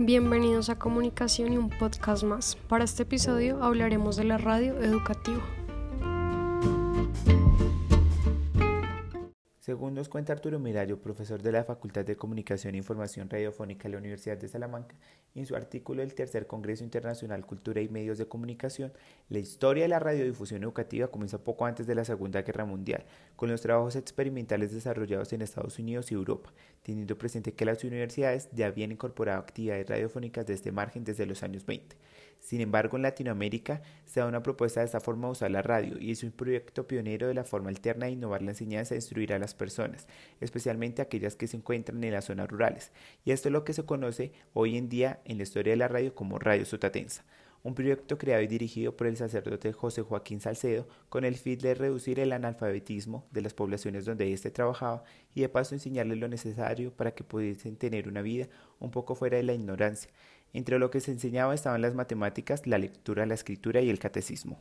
Bienvenidos a Comunicación y un podcast más. Para este episodio hablaremos de la radio educativa. Según nos cuenta Arturo Mirayo, profesor de la Facultad de Comunicación e Información Radiofónica de la Universidad de Salamanca, en su artículo del Tercer Congreso Internacional Cultura y Medios de Comunicación, la historia de la radiodifusión educativa comienza poco antes de la Segunda Guerra Mundial, con los trabajos experimentales desarrollados en Estados Unidos y Europa, teniendo presente que las universidades ya habían incorporado actividades radiofónicas de este margen desde los años 20. Sin embargo, en Latinoamérica se da una propuesta de esta forma de usar la radio y es un proyecto pionero de la forma alterna de innovar la enseñanza e instruir a las personas, especialmente aquellas que se encuentran en las zonas rurales. Y esto es lo que se conoce hoy en día en la historia de la radio como Radio Sotatensa un proyecto creado y dirigido por el sacerdote José Joaquín Salcedo con el fin de reducir el analfabetismo de las poblaciones donde éste trabajaba y de paso enseñarles lo necesario para que pudiesen tener una vida un poco fuera de la ignorancia. Entre lo que se enseñaba estaban las matemáticas, la lectura, la escritura y el catecismo.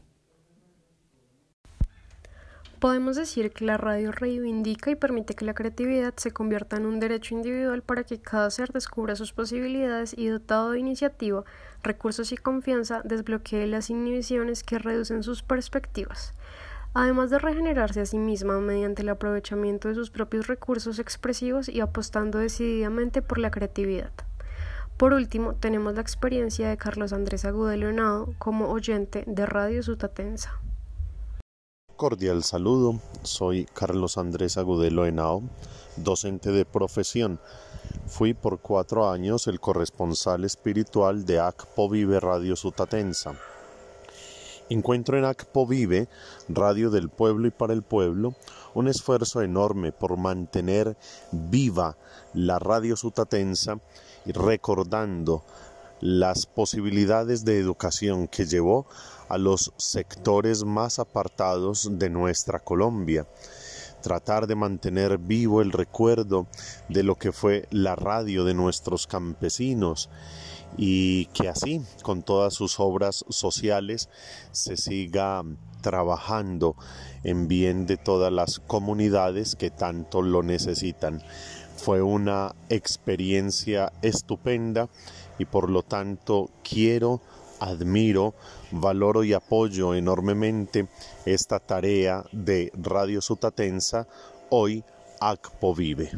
Podemos decir que la radio reivindica y permite que la creatividad se convierta en un derecho individual para que cada ser descubra sus posibilidades y dotado de iniciativa, recursos y confianza desbloquee las inhibiciones que reducen sus perspectivas. Además de regenerarse a sí misma mediante el aprovechamiento de sus propios recursos expresivos y apostando decididamente por la creatividad. Por último, tenemos la experiencia de Carlos Andrés Agudelo Henao como oyente de Radio Sutatensa. Cordial saludo, soy Carlos Andrés Agudelo Henao, docente de profesión. Fui por cuatro años el corresponsal espiritual de ACPO Vive Radio Sutatensa. Encuentro en ACPO Vive, Radio del Pueblo y para el Pueblo, un esfuerzo enorme por mantener viva la radio sutatensa y recordando las posibilidades de educación que llevó a los sectores más apartados de nuestra Colombia. Tratar de mantener vivo el recuerdo de lo que fue la radio de nuestros campesinos y que así, con todas sus obras sociales, se siga trabajando en bien de todas las comunidades que tanto lo necesitan. Fue una experiencia estupenda y por lo tanto quiero, admiro, valoro y apoyo enormemente esta tarea de Radio Sutatensa, hoy ACPO Vive.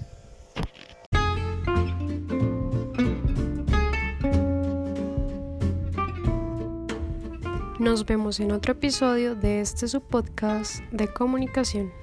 Nos vemos en otro episodio de este subpodcast de comunicación.